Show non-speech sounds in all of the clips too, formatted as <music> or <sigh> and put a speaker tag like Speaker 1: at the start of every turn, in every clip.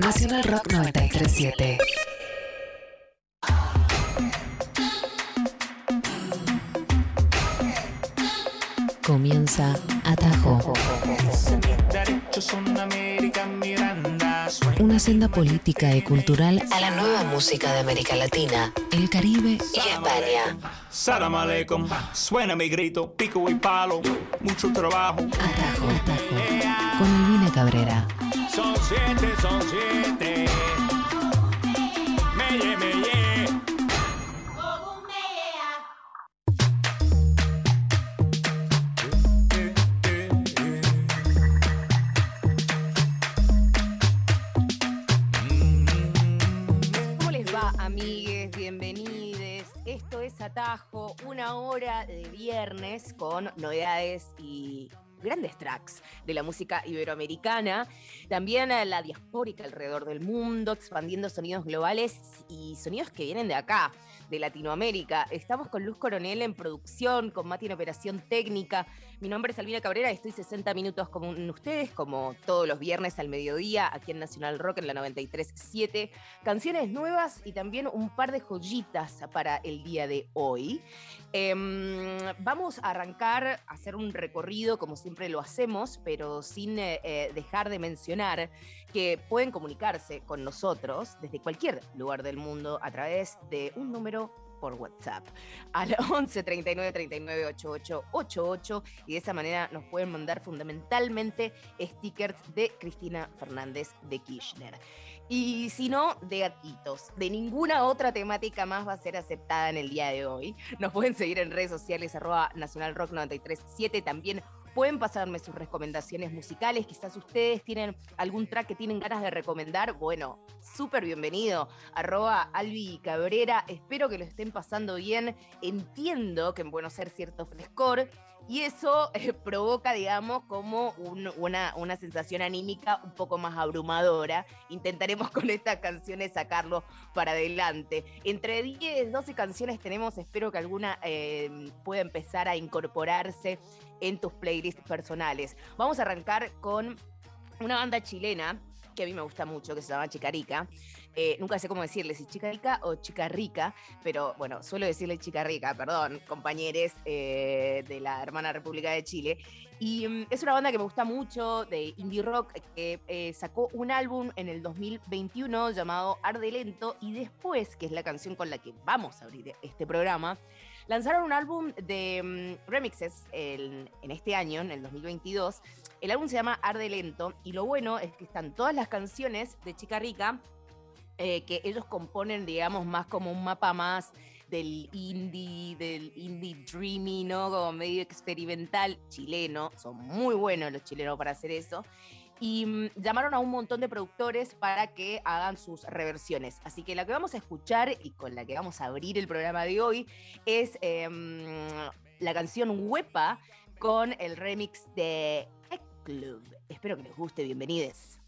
Speaker 1: Nacional Rock 937. Comienza Atajo. Una senda política y cultural a la nueva música de América Latina, el Caribe y España.
Speaker 2: Salam aleikum, suena mi grito, pico y palo, mucho trabajo.
Speaker 1: Atajo, Atajo. Con Elvina Cabrera.
Speaker 2: Son siete, son siete. Meye, meye.
Speaker 3: ¿Cómo les va, amigues? Bienvenidos. Esto es Atajo, una hora de viernes con novedades y grandes tracks de la música iberoamericana, también a la diaspórica alrededor del mundo, expandiendo sonidos globales y sonidos que vienen de acá, de Latinoamérica. Estamos con Luz Coronel en producción, con Mati en operación técnica. Mi nombre es Albina Cabrera y estoy 60 minutos con ustedes, como todos los viernes al mediodía, aquí en Nacional Rock en la 93.7. Canciones nuevas y también un par de joyitas para el día de hoy. Em, vamos a arrancar a hacer un recorrido, como siempre lo hacemos, pero sin eh, eh, dejar de mencionar que pueden comunicarse con nosotros desde cualquier lugar del mundo a través de un número por WhatsApp al 11 39 39 88 88 y de esa manera nos pueden mandar fundamentalmente stickers de Cristina Fernández de Kirchner. Y si no, de gatitos. De ninguna otra temática más va a ser aceptada en el día de hoy. Nos pueden seguir en redes sociales, arroba Nacional Rock 937. También pueden pasarme sus recomendaciones musicales. Quizás ustedes tienen algún track que tienen ganas de recomendar. Bueno, súper bienvenido. Arroba Albi Cabrera. Espero que lo estén pasando bien. Entiendo que en Buenos Aires cierto frescor. Y eso eh, provoca, digamos, como un- una, una sensación anímica un poco más abrumadora. Intentaremos <laughs> con estas canciones sacarlo para adelante. Entre 10, 12 canciones tenemos, espero que alguna eh, pueda empezar a incorporarse en tus playlists personales. Vamos a arrancar con una banda chilena que a mí me gusta mucho, que se llama Chicarica. Eh, nunca sé cómo decirle, si Chica Rica o Chica Rica, pero bueno, suelo decirle Chica Rica, perdón, compañeros eh, de la hermana República de Chile. Y mm, es una banda que me gusta mucho, de indie rock, que eh, sacó un álbum en el 2021 llamado Arde Lento, y después, que es la canción con la que vamos a abrir este programa, lanzaron un álbum de mm, remixes en, en este año, en el 2022. El álbum se llama Arde Lento, y lo bueno es que están todas las canciones de Chica Rica eh, que ellos componen, digamos, más como un mapa más del indie, del indie dreamy, ¿no? Como medio experimental chileno. Son muy buenos los chilenos para hacer eso. Y mm, llamaron a un montón de productores para que hagan sus reversiones. Así que la que vamos a escuchar y con la que vamos a abrir el programa de hoy es em, la canción Huepa con el remix de Club. Espero que les guste, bienvenidos.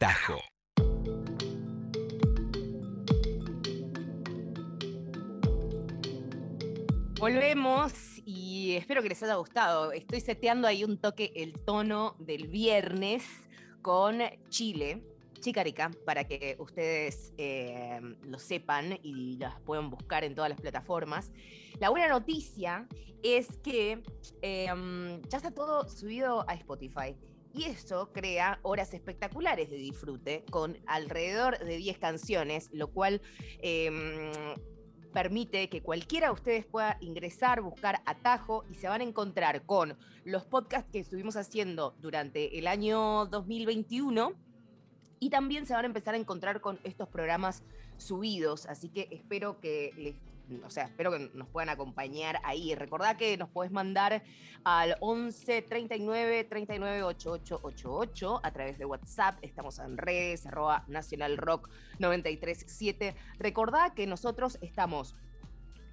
Speaker 4: 12. Atajo.
Speaker 3: Volvemos y espero que les haya gustado. Estoy seteando ahí un toque el tono del viernes con Chile, Chicarica, para que ustedes eh, lo sepan y las puedan buscar en todas las plataformas. La buena noticia es que em, ya está todo subido a Spotify. Y eso crea horas espectaculares de disfrute con alrededor de 10 canciones, lo cual em, permite que cualquiera de ustedes pueda ingresar, buscar atajo y se van a encontrar con los podcasts que estuvimos haciendo durante el año 2021 y también se van a empezar a encontrar con estos programas subidos, así que espero que les o sea, espero que nos puedan acompañar ahí. Recordá que nos podés mandar al 11 39 39 88 88 a través de WhatsApp. Estamos en redes, arroba Nacional Rock 937. Recordá que nosotros estamos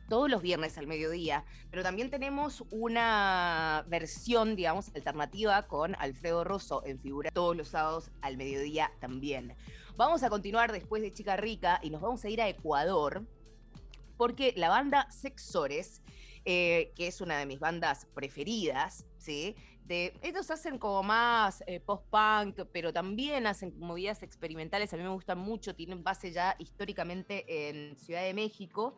Speaker 3: todos los viernes al mediodía, pero también tenemos una versión, digamos, alternativa con Alfredo Rosso en figura todos los sábados al mediodía también. Vamos a continuar después de Chica Rica y nos vamos a ir a Ecuador porque la banda Sexores, eh, que es una de mis bandas preferidas, ¿sí? Ellos hacen como más eh, post-punk, pero también hacen movidas experimentales, a mí me gustan mucho, tienen base ya históricamente en Ciudad de México,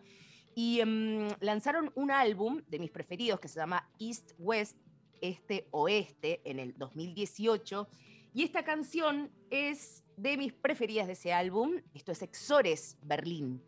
Speaker 3: y em, lanzaron un álbum de mis preferidos que se llama East West, Este Oeste, en el 2018, y esta canción es de mis preferidas de ese álbum, esto es Exores Berlín.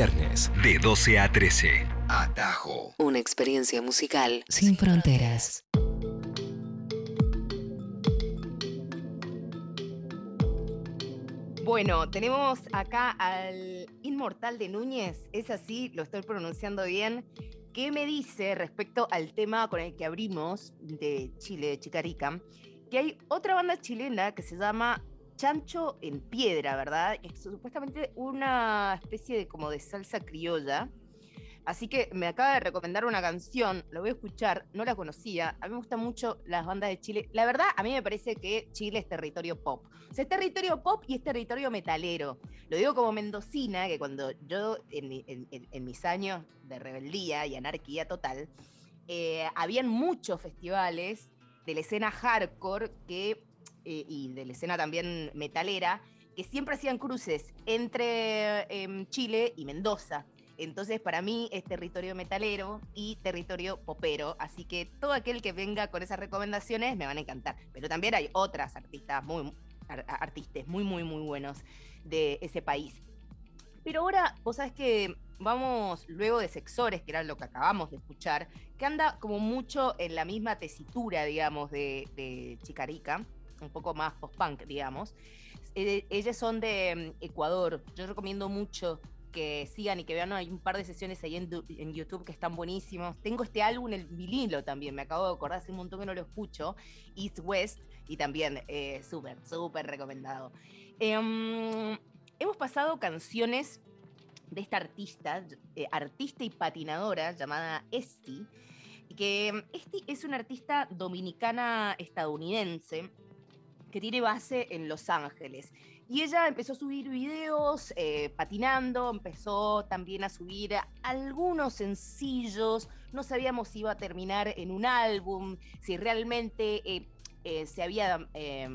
Speaker 4: Viernes de 12 a 13. Atajo.
Speaker 1: Una experiencia musical sin fronteras.
Speaker 3: Bueno, tenemos acá al inmortal de Núñez, es así, lo estoy pronunciando bien. ¿Qué me dice respecto al tema con el que abrimos de Chile, de Chicarica? Que hay otra banda chilena que se llama Chancho en Piedra, ¿verdad? Es supuestamente una especie de como de salsa criolla Así que me acaba de recomendar una canción, la voy a escuchar, no la conocía. A mí me gustan mucho las bandas de Chile. La verdad, a mí me parece que Chile es territorio pop. O sea, es territorio pop y es territorio metalero. Lo digo como mendocina, que cuando yo, en, mis años de rebeldía y anarquía total, eh, habían muchos festivales de la escena hardcore que, eh, y de la escena también metalera que siempre hacían cruces entre em, Chile y Mendoza. Entonces, para mí es territorio metalero y territorio popero. Así que todo aquel que venga con esas recomendaciones me van a encantar. Pero también hay otras artistas muy, artistas muy, muy, muy buenos de ese país. Pero ahora, vos sabés que vamos luego de Sexores, que era lo que acabamos de escuchar, que anda como mucho en la misma tesitura, digamos, de, Chicarica, un poco más post-punk, digamos. Eh, ellas son de mm, Ecuador. Yo recomiendo mucho que sigan y que vean, hay un par de sesiones ahí en, YouTube que están buenísimos. Tengo este álbum, el vinilo también, me acabo de acordar, hace un montón que no lo escucho, East West, y también eh, súper, súper recomendado. Em, hemos pasado canciones de esta artista, eh, artista y patinadora llamada Esti, que em, Esti es una artista dominicana estadounidense que tiene base en Los Ángeles. Y ella empezó a subir videos eh, patinando, empezó también a subir algunos sencillos, no sabíamos si iba a terminar en un álbum, si realmente eh, eh, se había,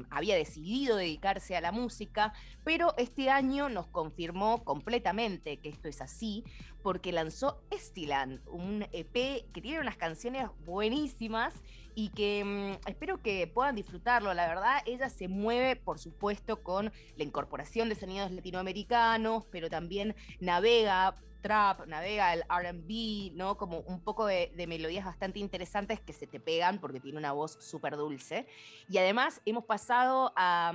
Speaker 3: había decidido dedicarse a la música, pero este año nos confirmó completamente que esto es así, porque lanzó Estiland, un EP que tiene unas canciones buenísimas y que mm, espero que puedan disfrutarlo. La verdad, ella se mueve, por supuesto, con la incorporación de sonidos latinoamericanos, pero también navega trap, navega el RB, ¿no? Como un poco de, melodías bastante interesantes que se te pegan porque tiene una voz súper dulce. Y además hemos pasado a,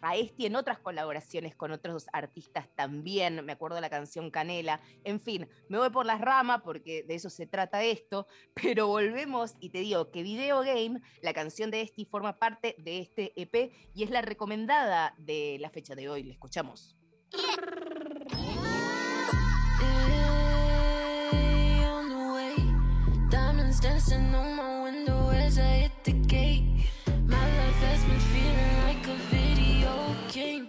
Speaker 3: a este en otras colaboraciones con otros artistas también. Me acuerdo de la canción Canela. En fin, me voy por las ramas porque de eso se trata esto. <laughs> Pero volvemos y te digo que Video Game, la canción de Esti, forma parte de este EP y es la recomendada de la fecha de hoy. Le escuchamos. Dancing on my window as I hit the gate. My life has been feeling like a video game.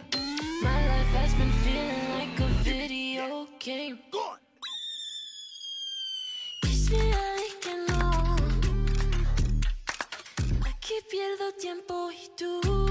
Speaker 3: My life has been feeling like a video game. Kiss me que no. Aquí pierdo tiempo y tú.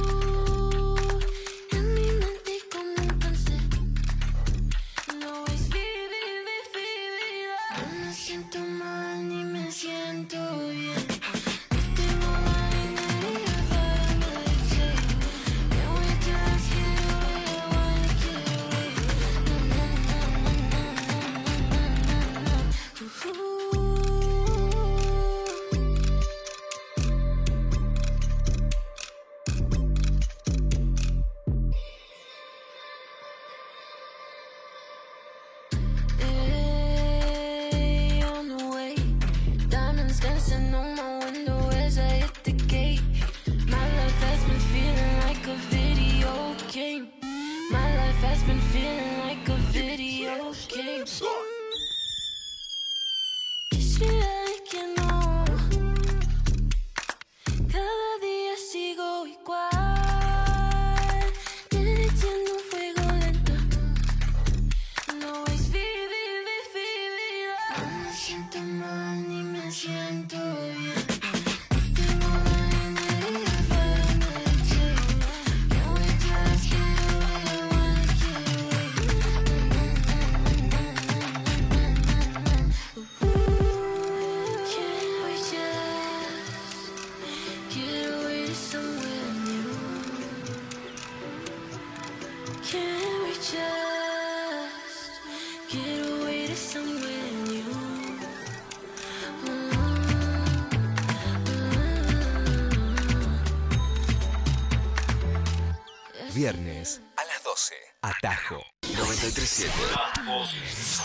Speaker 4: Viernes a las 12. Atajo 937.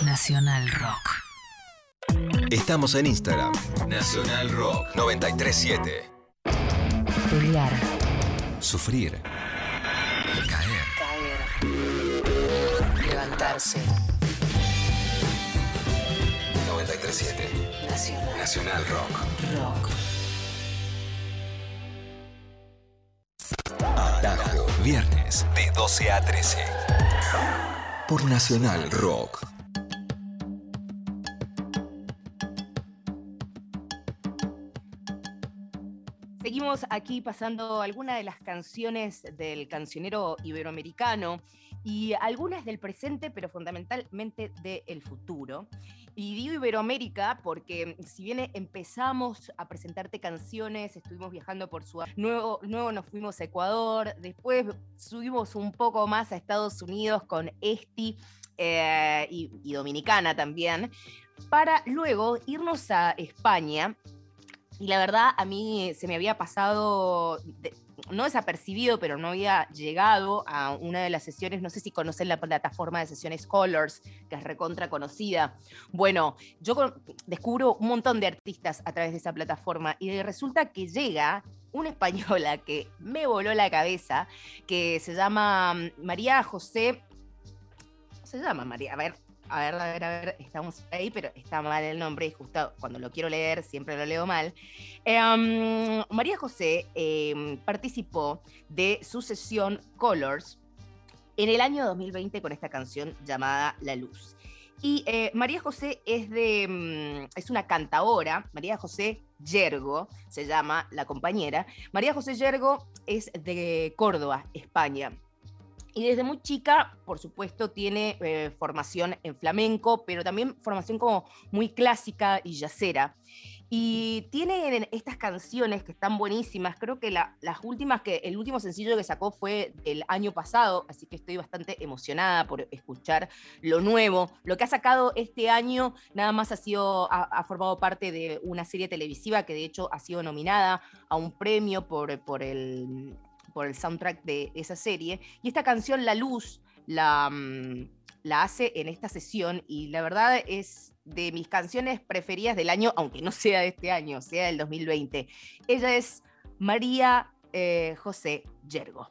Speaker 1: Nacional Rock.
Speaker 4: Estamos en Instagram. Nacional Rock 937.
Speaker 1: Pelear.
Speaker 4: Sufrir. Caer.
Speaker 1: Caer. Levantarse.
Speaker 4: 937.
Speaker 1: Nacional
Speaker 4: Nacional Rock.
Speaker 1: Rock.
Speaker 4: Atajo. Viernes de 12 a 13. Por Nacional Rock.
Speaker 3: Seguimos aquí pasando algunas de las canciones del cancionero iberoamericano y algunas del presente, pero fundamentalmente del futuro. Y digo Iberoamérica porque si bien empezamos a presentarte canciones, estuvimos viajando por su... Luego, luego nos fuimos a Ecuador, después subimos un poco más a Estados Unidos con Esti eh, y, Dominicana también, para luego irnos a España. Y la verdad, a mí se me había pasado, no desapercibido, pero no había llegado a una de las sesiones, no sé si conocen la plataforma de sesiones Colors, que es recontra conocida. Bueno, yo descubro un montón de artistas a través de esa plataforma y resulta que llega una española que me voló la cabeza, que se llama mm, María José, ¿cómo se llama María? A ver, a ver, a ver, a ver, estamos ahí, pero está mal el nombre y justo cuando lo quiero leer siempre lo leo mal. Em, María José em, participó de su sesión Colors en el año 2020 con esta canción llamada La Luz. Y eh, María José es de mm, es una cantaora, María José Yergo se llama la compañera. María José Yergo es de Córdoba, España. Y desde muy chica, por supuesto, tiene eh, formación en flamenco, pero también formación como muy clásica y yacera. Y tiene estas canciones que están buenísimas. Creo que la- las últimas que el último sencillo que sacó fue el año pasado, así que estoy bastante emocionada por escuchar lo nuevo. Lo que ha sacado este año nada más ha sido ha, formado parte de una serie televisiva que de hecho ha sido nominada a un premio por, por el por el soundtrack de esa serie. Y esta canción, La Luz, la, mm, la hace en esta sesión y la verdad es de mis canciones preferidas del año, aunque no sea de este año, sea del 2020. Ella es María eh, José Yergo.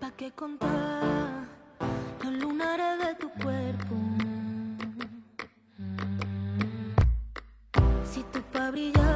Speaker 5: ¿Pa' qué contar los lunares de tu cuerpo? Si tú brillar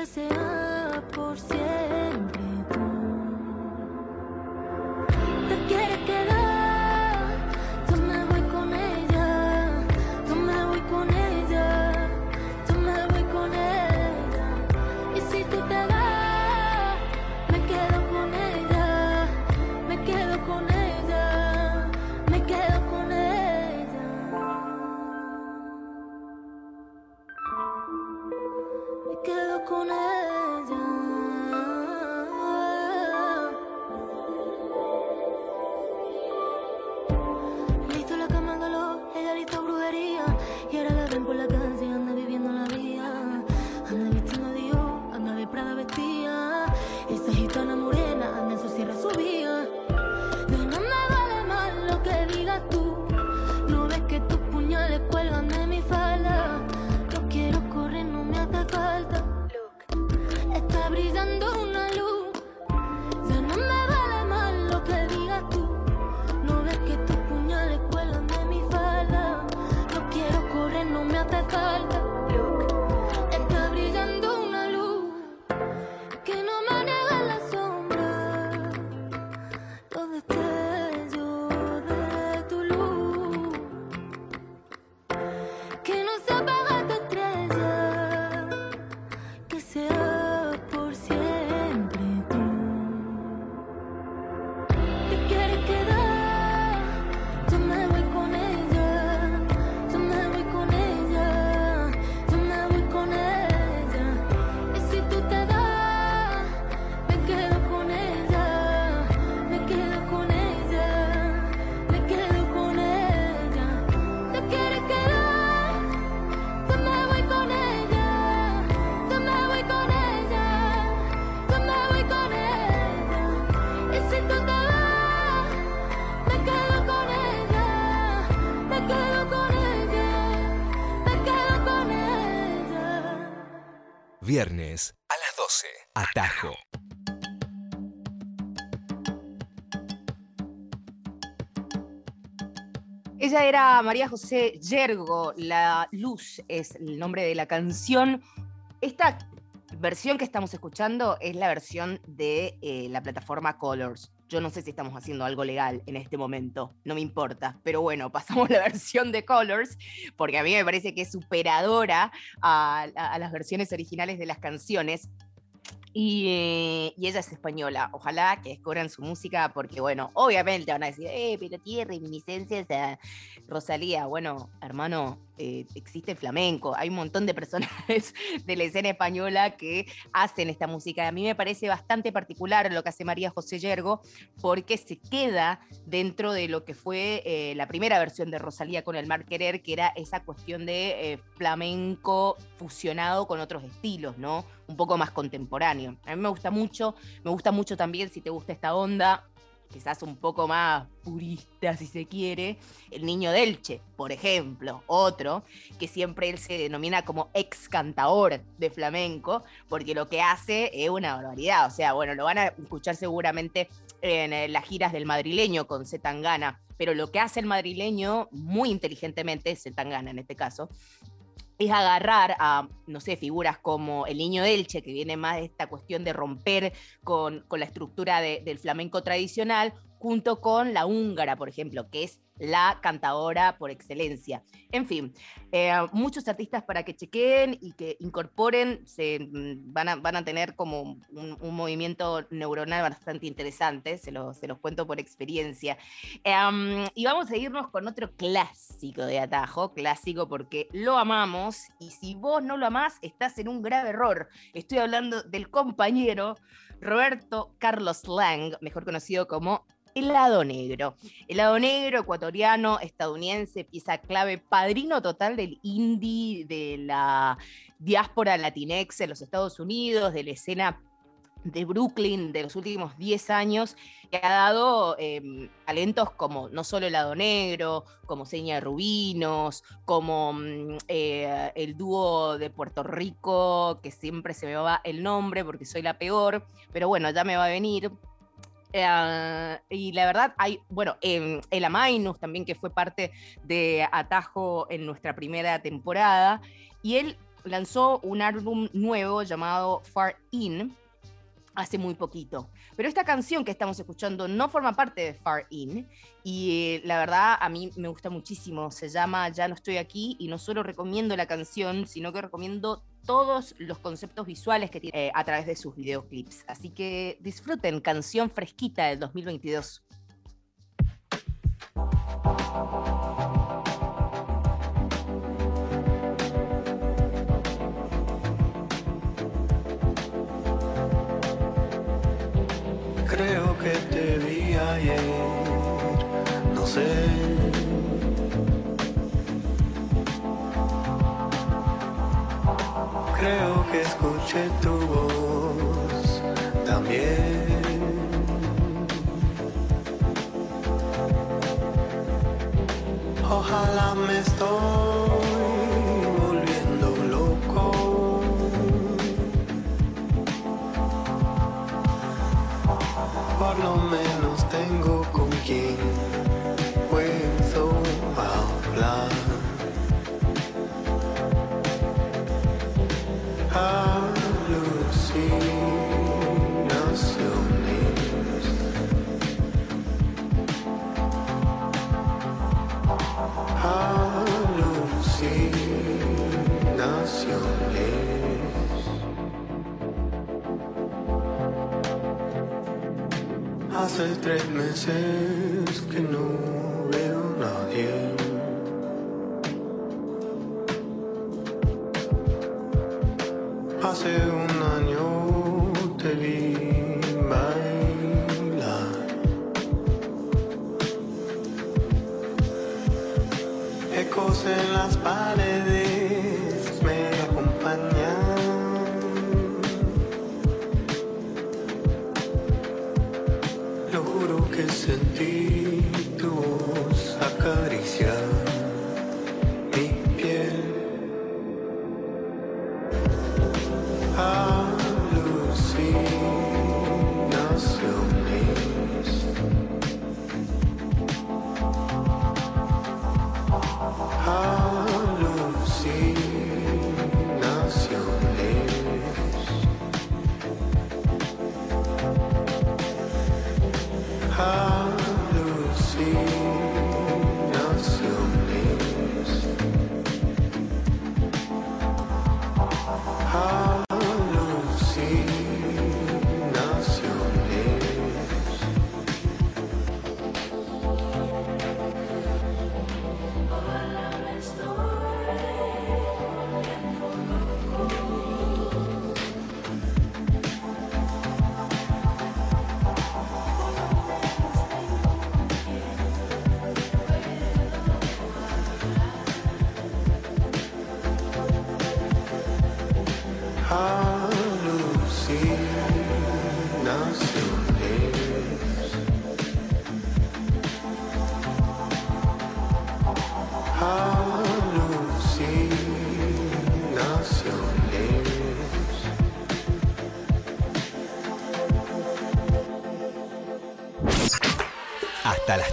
Speaker 5: que sea por siempre Ella
Speaker 3: era María José Yergo, La Luz es el nombre de la canción. Esta versión que estamos escuchando es la versión de eh, la plataforma Colors. Yo no sé si estamos haciendo algo legal en este momento, no me importa, pero bueno, <laughs> pasamos la versión de Colors, porque a mí me parece que es superadora a, a las versiones originales de las canciones. Y, eh, y ella es española. Ojalá que descubran su música, porque, bueno, obviamente van a decir, eh, pero tiene reminiscencias a Rosalía. Bueno, hermano, eh, existe el flamenco. Hay un montón de personajes <laughs> de la escena española que hacen esta música. A mí me parece bastante particular lo que hace María José Yergo, porque se queda dentro de lo que fue eh, la primera versión de Rosalía con el Mar Querer, que era esa cuestión de eh, flamenco fusionado con otros estilos, ¿no? Un poco más contemporáneo. A mí me gusta mucho, me gusta mucho también si te gusta esta onda, quizás un poco más purista, si se quiere, el niño Delche, por ejemplo, otro, que siempre él se denomina como ex cantaor de flamenco, porque lo que hace es una barbaridad. O sea, bueno, lo van a escuchar seguramente en eh, las giras del madrileño con Zetangana, pero lo que hace el madrileño muy inteligentemente, Zetangana en este caso, es agarrar a, no sé, figuras como el niño Elche, que viene más de esta cuestión de romper con, con la estructura de- del flamenco tradicional, junto con la húngara, por ejemplo, que es la cantadora por excelencia. En fin, eh, muchos artistas para que chequeen y que incorporen, se, mm, van, a, van a tener como un, movimiento neuronal bastante interesante, se, lo- se los cuento por experiencia. Em, y vamos a irnos con otro clásico de Atajo, clásico porque lo amamos y si vos no lo amás, estás en un grave error. Estoy hablando del compañero Roberto Carlos Lang, mejor conocido como Helado Negro. Helado Negro, ecuatoriano, estadounidense, pieza clave, padrino total del indie, de la diáspora latinex en los Estados Unidos, de la escena de Brooklyn de los últimos 10 años, que ha dado eh, talentos como no solo Helado Negro, como Seña de Rubinos, como mm, eh, el dúo de Puerto Rico, que siempre se me va el nombre porque soy la peor, pero bueno, ya me va a venir. Eh, y la verdad, hay, bueno, eh, el Amainus también, que fue parte de Atajo en nuestra primera temporada, y él lanzó un álbum nuevo llamado Far In hace muy poquito. Pero esta canción que estamos escuchando no forma parte de Far In, y la verdad a mí me gusta muchísimo. Se llama Ya no estoy aquí, y no solo recomiendo la canción, sino que recomiendo todos los conceptos visuales que tiene eh, a través de sus videoclips. Así que disfruten, canción fresquita del 2022.
Speaker 6: Creo que te vi ayer, no sé. Creo que escuché tu voz también. Ojalá me estoy volviendo loco. Por lo menos tengo con quien Hace tres meses que no veo a nadie.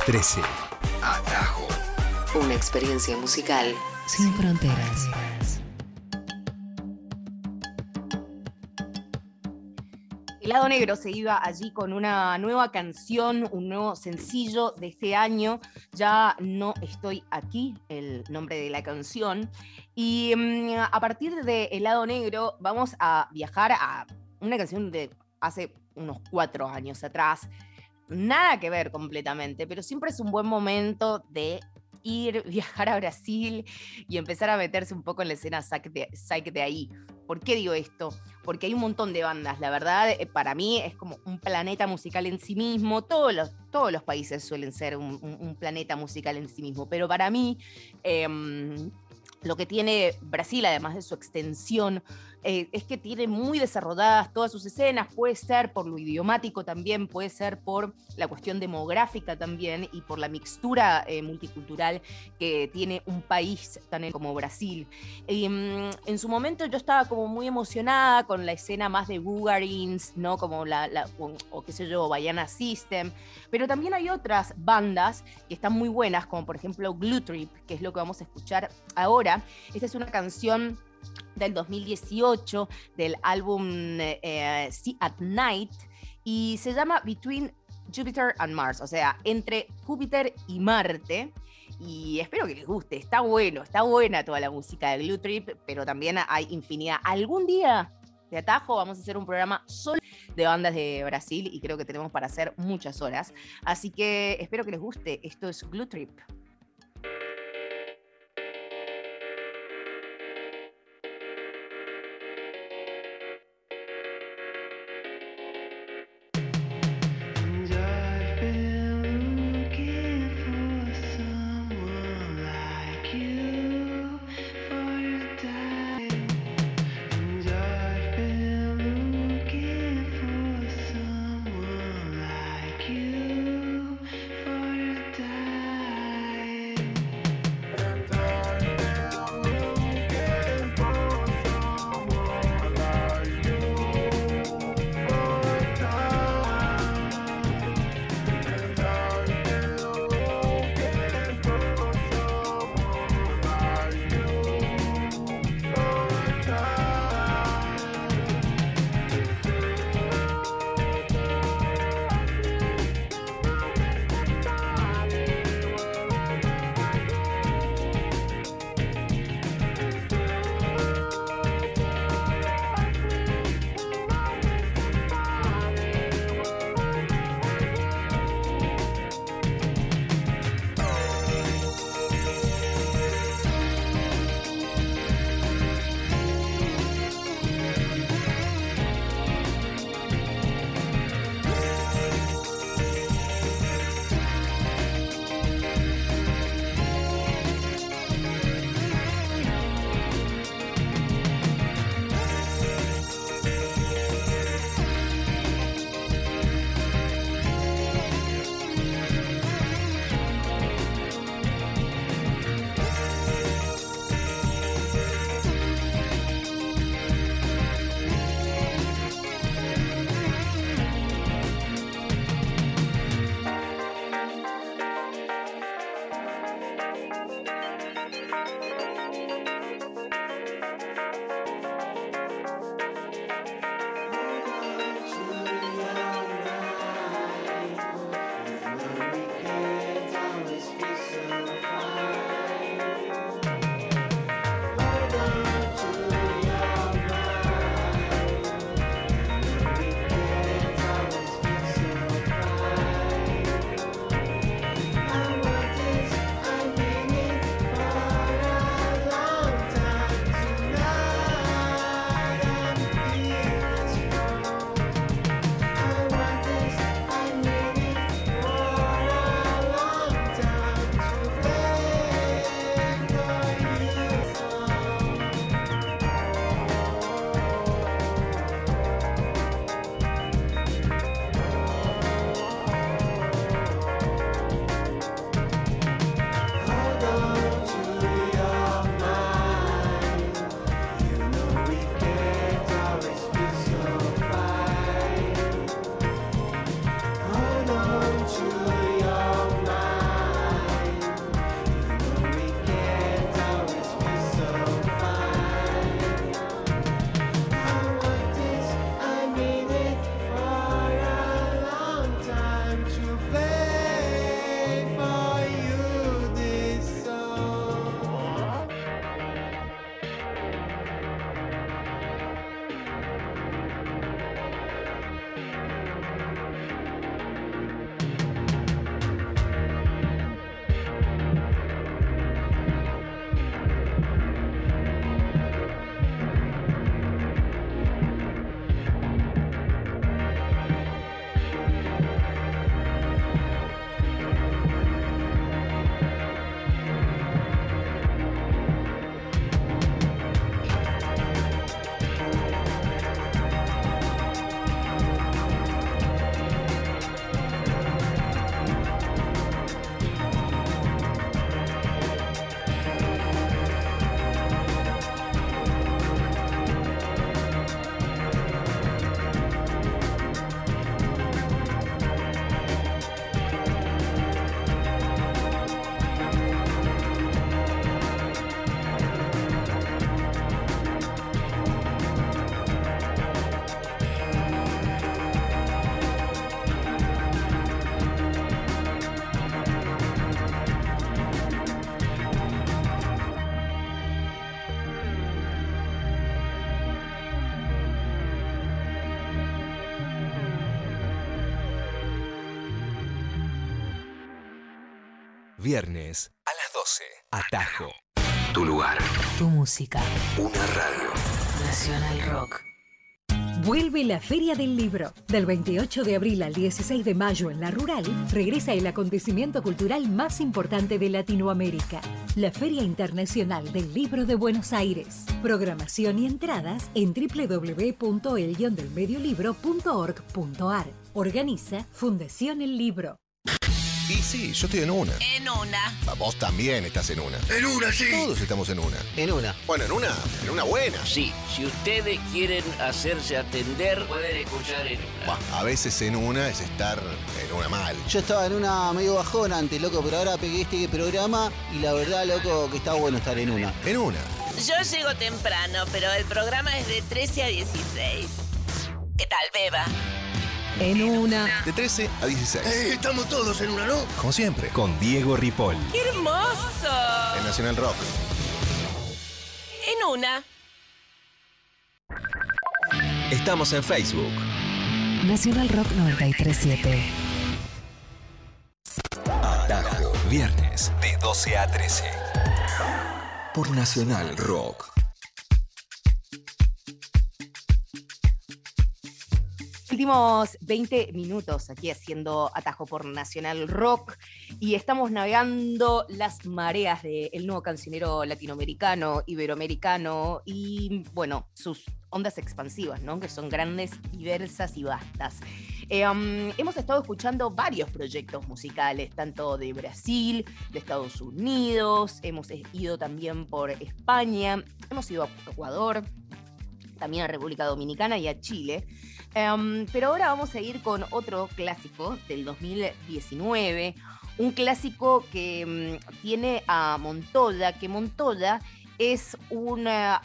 Speaker 4: 13. Atajo.
Speaker 1: Una experiencia musical sin fronteras.
Speaker 3: El lado negro se iba allí con una nueva canción, un nuevo sencillo de este año. Ya no estoy aquí, el nombre de la canción. Y mm, a partir de El lado negro vamos a viajar a una canción de hace unos cuatro años atrás. Nada que ver completamente, pero siempre es un buen momento de ir, <laughs> viajar a Brasil y empezar a meterse un poco en la escena psych de, ahí. ¿Por qué digo esto? Porque hay un montón de bandas, la verdad, eh, para mí es como un planeta musical en sí mismo, todos los, todos los países suelen ser un planeta musical en sí mismo, pero para mí em, lo que tiene Brasil, además de su extensión, eh, es que tiene muy desarrolladas todas sus escenas, puede ser por lo idiomático también, puede ser por la cuestión demográfica también y por la mixtura eh, multicultural que tiene un país tan como Brasil. Mm, en su momento yo estaba como muy emocionada con la escena más de Bugarins, ¿no? Como la, la- o, o qué sé yo, Bayana System, pero también hay otras bandas que están muy buenas, como por ejemplo Glue Trip, que es lo que vamos a escuchar ahora. Esta es una canción del 2018 del álbum eh, eh, See at Night y se llama Between Jupiter and Mars, o sea, entre Júpiter y Marte. Y espero que les guste, está bueno, está buena toda la música de Glue Trip, pero también hay infinidad. Algún día de atajo vamos a hacer un programa solo de bandas de Brasil y creo que tenemos para hacer muchas horas. Así que espero que les guste. Esto es Glue Trip.
Speaker 4: Viernes a las 12. Atajo. Tu lugar.
Speaker 1: Tu música.
Speaker 4: Una radio.
Speaker 1: Nacional Rock.
Speaker 7: Vuelve la Feria del Libro. Del 28 de abril al 16 de mayo en La Rural, regresa el acontecimiento cultural más importante de Latinoamérica, la Feria Internacional del Libro de Buenos Aires. Programación y entradas en www.elguiondelmediolibro.org.ar. Organiza Fundación El Libro.
Speaker 8: Y sí, yo estoy en una.
Speaker 9: En una.
Speaker 8: Ah, Vos también estás en una.
Speaker 10: En una, sí.
Speaker 8: Todos estamos en una.
Speaker 10: En una.
Speaker 8: Bueno, en una, en una buena.
Speaker 11: Sí, si ustedes quieren hacerse atender, pueden escuchar en una.
Speaker 8: Bah, a veces en una es estar en una mal.
Speaker 10: Yo estaba en una medio bajón antes, loco, pero ahora pegué este programa y la verdad, loco, que está bueno estar en una.
Speaker 8: En una.
Speaker 9: Yo llego temprano, pero el programa es de 13 a 16. ¿Qué tal, Beba?
Speaker 7: En una.
Speaker 8: De 13 a 16.
Speaker 10: Eh, estamos todos en una, ¿no?
Speaker 8: Como siempre.
Speaker 4: Con Diego Ripoll.
Speaker 9: ¡Qué hermoso!
Speaker 8: En Nacional Rock.
Speaker 9: En una.
Speaker 4: Estamos en Facebook.
Speaker 1: Nacional Rock 937.
Speaker 4: Atajo. Viernes de 12 a 13. Por Nacional Rock.
Speaker 3: Últimos 20 minutos aquí haciendo atajo por Nacional Rock y estamos navegando las mareas del nuevo cancionero latinoamericano, iberoamericano y, bueno, sus ondas expansivas, ¿no? Que son grandes, diversas y vastas. Eh, um, hemos estado escuchando varios proyectos musicales, tanto de Brasil, de Estados Unidos, hemos ido también por España, hemos ido a Ecuador, también a República Dominicana y a Chile. Um, pero ahora vamos a ir con otro clásico del 2019, un clásico que um, tiene a Montoya, que Montoya es, una,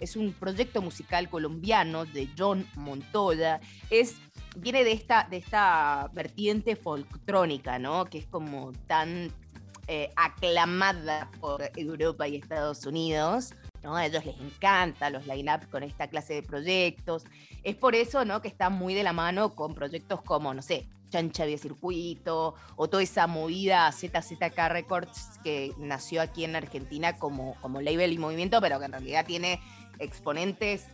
Speaker 3: es un proyecto musical colombiano de John Montoya, es, viene de esta, de esta vertiente folktrónica, ¿no? que es como tan eh, aclamada por Europa y Estados Unidos. ¿No? A ellos les encanta los line-up con esta clase de proyectos. Es por eso ¿no? que está muy de la mano con proyectos como, no sé, Chancha de Circuito o toda esa movida ZZK Records que nació aquí en Argentina como, como label y movimiento, pero que en realidad tiene exponentes,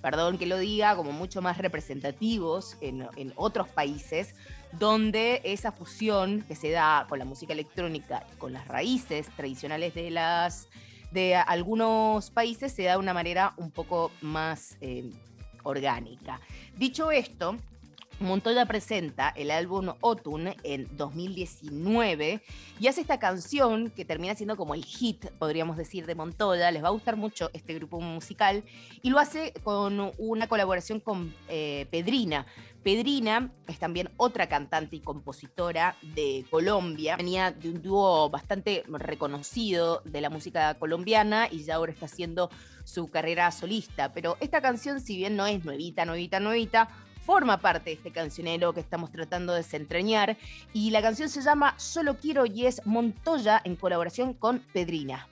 Speaker 3: perdón que lo diga, como mucho más representativos en, en otros países, donde esa fusión que se da con la música electrónica y con las raíces tradicionales de las de algunos países se da de una manera un poco más eh, orgánica. Dicho esto, Montoya presenta el álbum Otun en 2019 y hace esta canción que termina siendo como el hit, podríamos decir, de Montoya. Les va a gustar mucho este grupo musical y lo hace con una colaboración con eh, Pedrina. Pedrina es también otra cantante y compositora de Colombia. Venía de un dúo bastante reconocido de la música colombiana y ya ahora está haciendo su carrera solista. Pero esta canción, si bien no es nuevita, nuevita, nuevita, forma parte de este cancionero que estamos tratando de desentrañar. Y la canción se llama Solo Quiero y es Montoya en colaboración con Pedrina.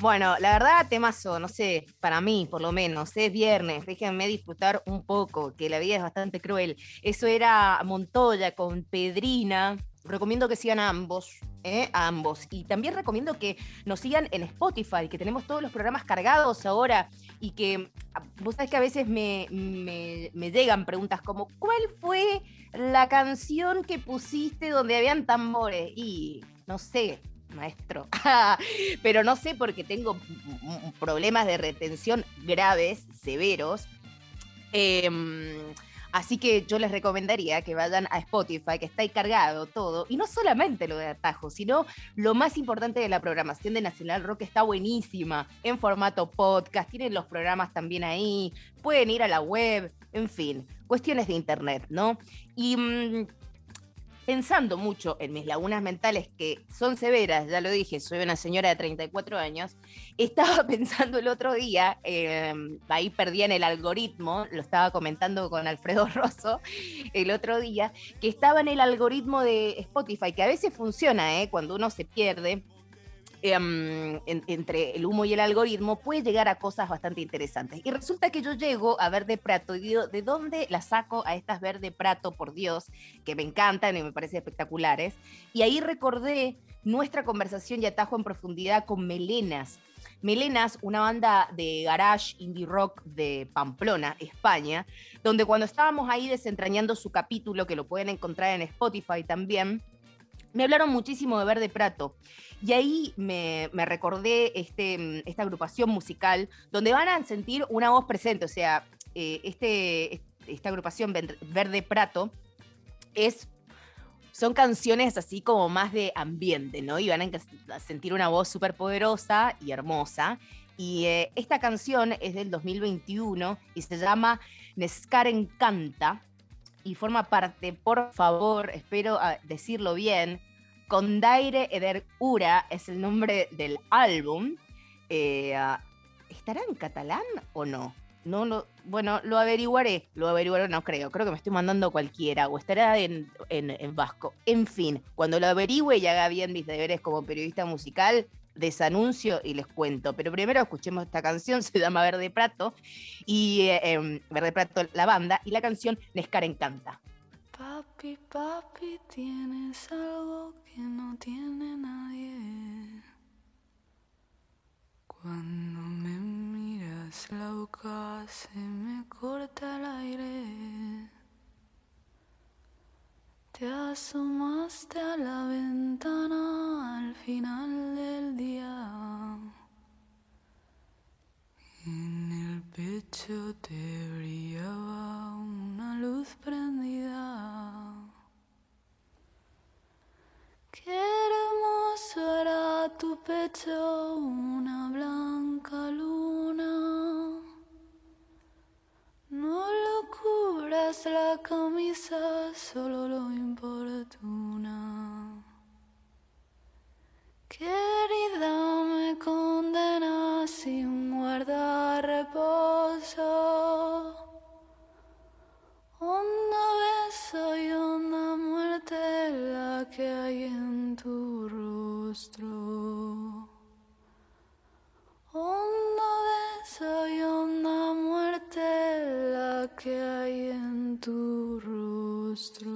Speaker 3: Bueno, la verdad, temazo, no sé, para mí por lo menos, es viernes, déjenme disfrutar un poco, que la vida es bastante cruel. Eso era Montoya con Pedrina. Recomiendo que sigan a ambos, ¿eh? a ambos. Y también recomiendo que nos sigan en Spotify, que tenemos todos los programas cargados ahora y que vos sabés que a veces me, me- me llegan preguntas como, ¿cuál fue la canción que pusiste donde habían tambores? Y no sé, maestro, <laughs> pero no sé porque tengo problemas de retención graves, severos. Em, así que yo les recomendaría que vayan a Spotify, que está ahí cargado todo. Y no solamente lo de Atajo, sino lo más importante de la programación de Nacional Rock está buenísima, en formato podcast, tienen los programas también ahí, pueden ir a la web, en fin, cuestiones de internet, ¿no? Y mm, pensando mucho en mis lagunas mentales que son severas, ya lo dije, soy una señora de 34 años, estaba <laughs> pensando el otro día, eh, ahí perdí en el algoritmo, lo estaba comentando con Alfredo <laughs> Rosso el otro día, que estaba en el algoritmo de Spotify, que a veces funciona, ¿eh? cuando uno se pierde. Em, en- entre el humo y el algoritmo puede llegar a cosas bastante interesantes. Y resulta que yo llego a Verde Prato y digo, ¿de dónde la saco a estas Verde Prato, por Dios, que me encantan y me parecen espectaculares? Y ahí recordé nuestra conversación y atajo en profundidad con Melenas. Melenas, una banda de garage indie rock de Pamplona, España, donde cuando estábamos ahí desentrañando su capítulo, que lo pueden encontrar en Spotify también, me hablaron muchísimo de Verde Prato. Y ahí me, me recordé este, mm, esta agrupación musical donde van a sentir una voz presente. O sea, eh, este, esta agrupación Verde Prato es son canciones así como más de ambiente, ¿no? Y van a sentir una voz súper poderosa y hermosa. Y eh, esta canción es del 2021 y se llama Nescar Encanta y forma parte, por favor, espero ah, decirlo bien, Condaire Eder Ura es el nombre del álbum. Eh, ah, ¿Estará en catalán o no? No lo, bueno, lo averiguaré, lo averiguaré, no creo, creo que me estoy mandando cualquiera, o estará en, en- en vasco. En fin, cuando lo averigüe y haga bien mis deberes como periodista musical, desanuncio y les cuento. Pero primero escuchemos esta canción, <laughs> se llama Verde Prato, y eh, em, Verde Prato la banda, y la canción Nescar Encanta.
Speaker 5: Papi, papi, tienes algo que no tiene nadie. Cuando me miras la boca se me corta el aire. Te asomaste a la ventana al final del día. En el pecho te brillaba una luz prendida. Qué hermoso era tu pecho, rostro. Honda beso y honda muerte la que hay en tu rostro.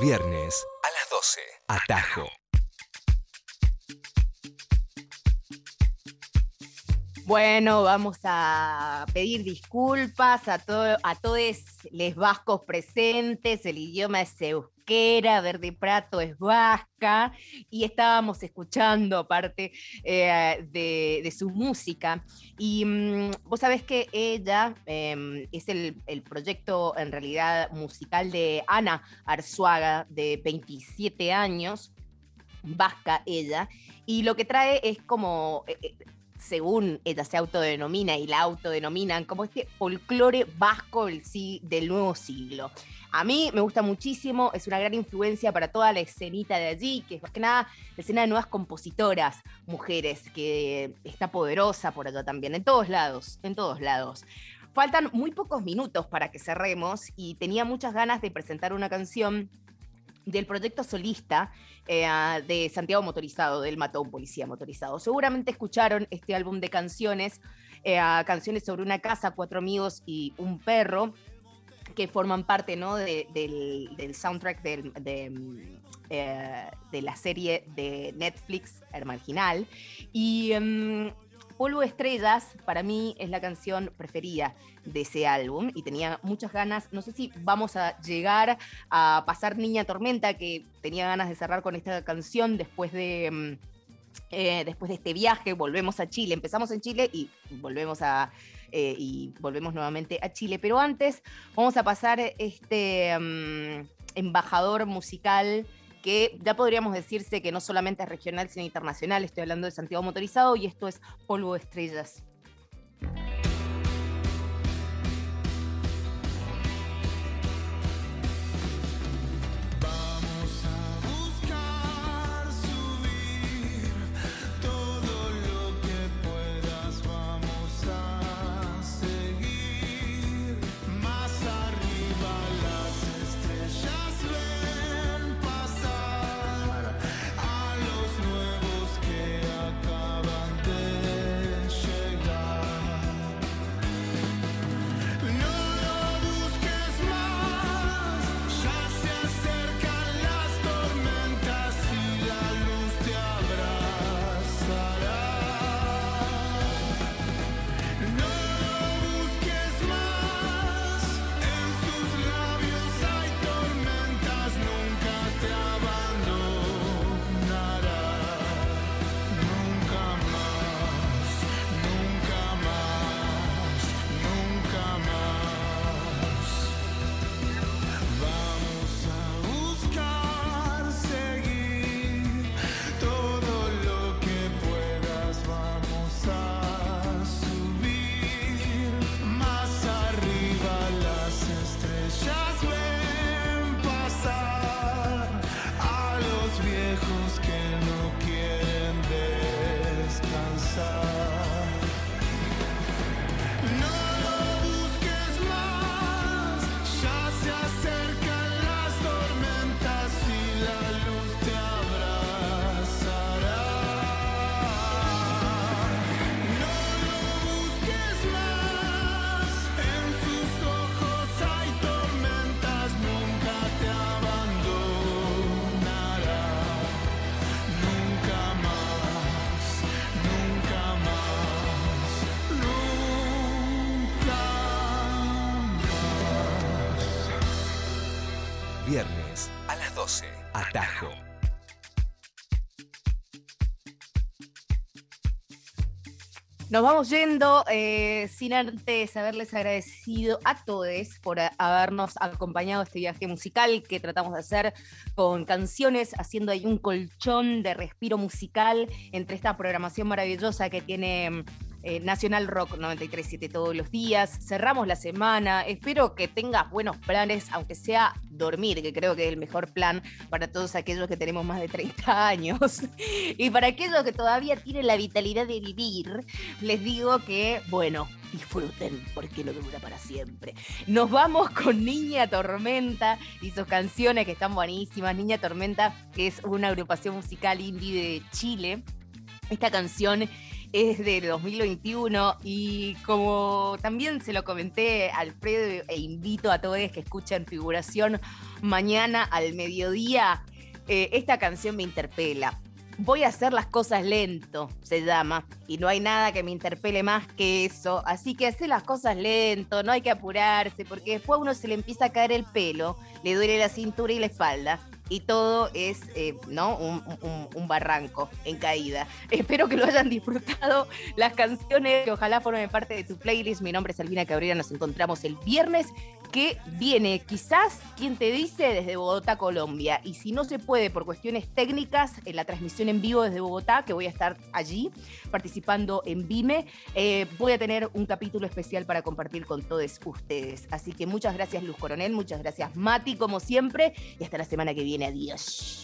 Speaker 4: Viernes a las 12. Atajo.
Speaker 3: Bueno, vamos a pedir disculpas a, todo, a todos los vascos presentes. El idioma es euskera, Verde Prato es vasca y estábamos escuchando parte eh, de, su música. Y mmm, vos sabés que ella eh, es el, proyecto en realidad musical de Ana Arzuaga, de 27 años, vasca ella, y lo que trae es como... Eh, según ella se autodenomina y la autodenominan, como este folclore vasco del, del nuevo siglo. A mí me gusta muchísimo, es una gran influencia para toda la escenita de allí, que es más que nada la escena de nuevas compositoras, mujeres, que está poderosa por allá también, en todos lados, en todos lados. Faltan muy pocos minutos para que cerremos y tenía muchas ganas de presentar una canción del proyecto solista eh, de Santiago Motorizado, del Mató un Policía Motorizado. Seguramente escucharon este álbum de canciones, eh, canciones sobre una casa, cuatro amigos y un perro, que forman parte ¿no? de, del, del, soundtrack del, de, eh, la serie de Netflix, El Marginal. Y um, Polvo Estrellas para mí es la canción preferida de ese álbum y tenía muchas ganas, no sé si vamos a llegar a pasar Niña Tormenta, que tenía ganas de cerrar con esta canción después de... Eh, después de este viaje volvemos a Chile, empezamos en Chile y volvemos a, eh, y volvemos nuevamente a Chile. Pero antes vamos a pasar este um, embajador musical que ya podríamos decirse que no solamente es regional, sino internacional. Estoy hablando de Santiago Motorizado y esto es Polvo Estrellas.
Speaker 4: 12. Atajo.
Speaker 3: Nos vamos yendo eh, sin antes haberles agradecido a todos por a, habernos acompañado este viaje musical que tratamos de hacer con canciones, haciendo ahí un colchón de respiro musical entre esta programación maravillosa que tiene eh, Nacional Rock 93.7 todos los días. Cerramos la semana. Espero que tengas buenos planes, aunque sea dormir, que creo que es el mejor plan para todos aquellos que tenemos más de 30 <laughs> años. y para aquellos que todavía tienen la vitalidad de vivir, les digo que, bueno, disfruten porque no dura para siempre. Nos vamos con Niña Tormenta y sus canciones que están buenísimas. Niña Tormenta, que es una agrupación musical indie de Chile. Esta canción es de 2021 y como también se lo comenté a Alfredo e invito a todos que escuchen Figuración mañana al mediodía, eh, esta canción me interpela. Voy a hacer las cosas lento, se llama, y no hay nada que me interpele más que eso. Así que hacer las cosas lento, no hay que apurarse, porque después a uno se le empieza a caer el pelo, le duele la cintura y la espalda y todo es eh, ¿no? Un, barranco en caída. <laughs> Espero que lo hayan disfrutado las canciones que ojalá formen parte de tu playlist. Mi nombre es Albina Cabrera, nos encontramos el viernes que viene, quizás, quien te dice, desde Bogotá, Colombia. Y si no se puede por cuestiones técnicas, en la transmisión en vivo desde Bogotá, que voy a estar allí participando en Vime, eh, voy a tener un capítulo especial para compartir con todos ustedes. Así que muchas gracias, Luz Coronel, muchas gracias, Mati, como siempre, y hasta la semana que viene. Adiós.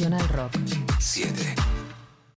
Speaker 1: Nacional Rock.
Speaker 4: 7.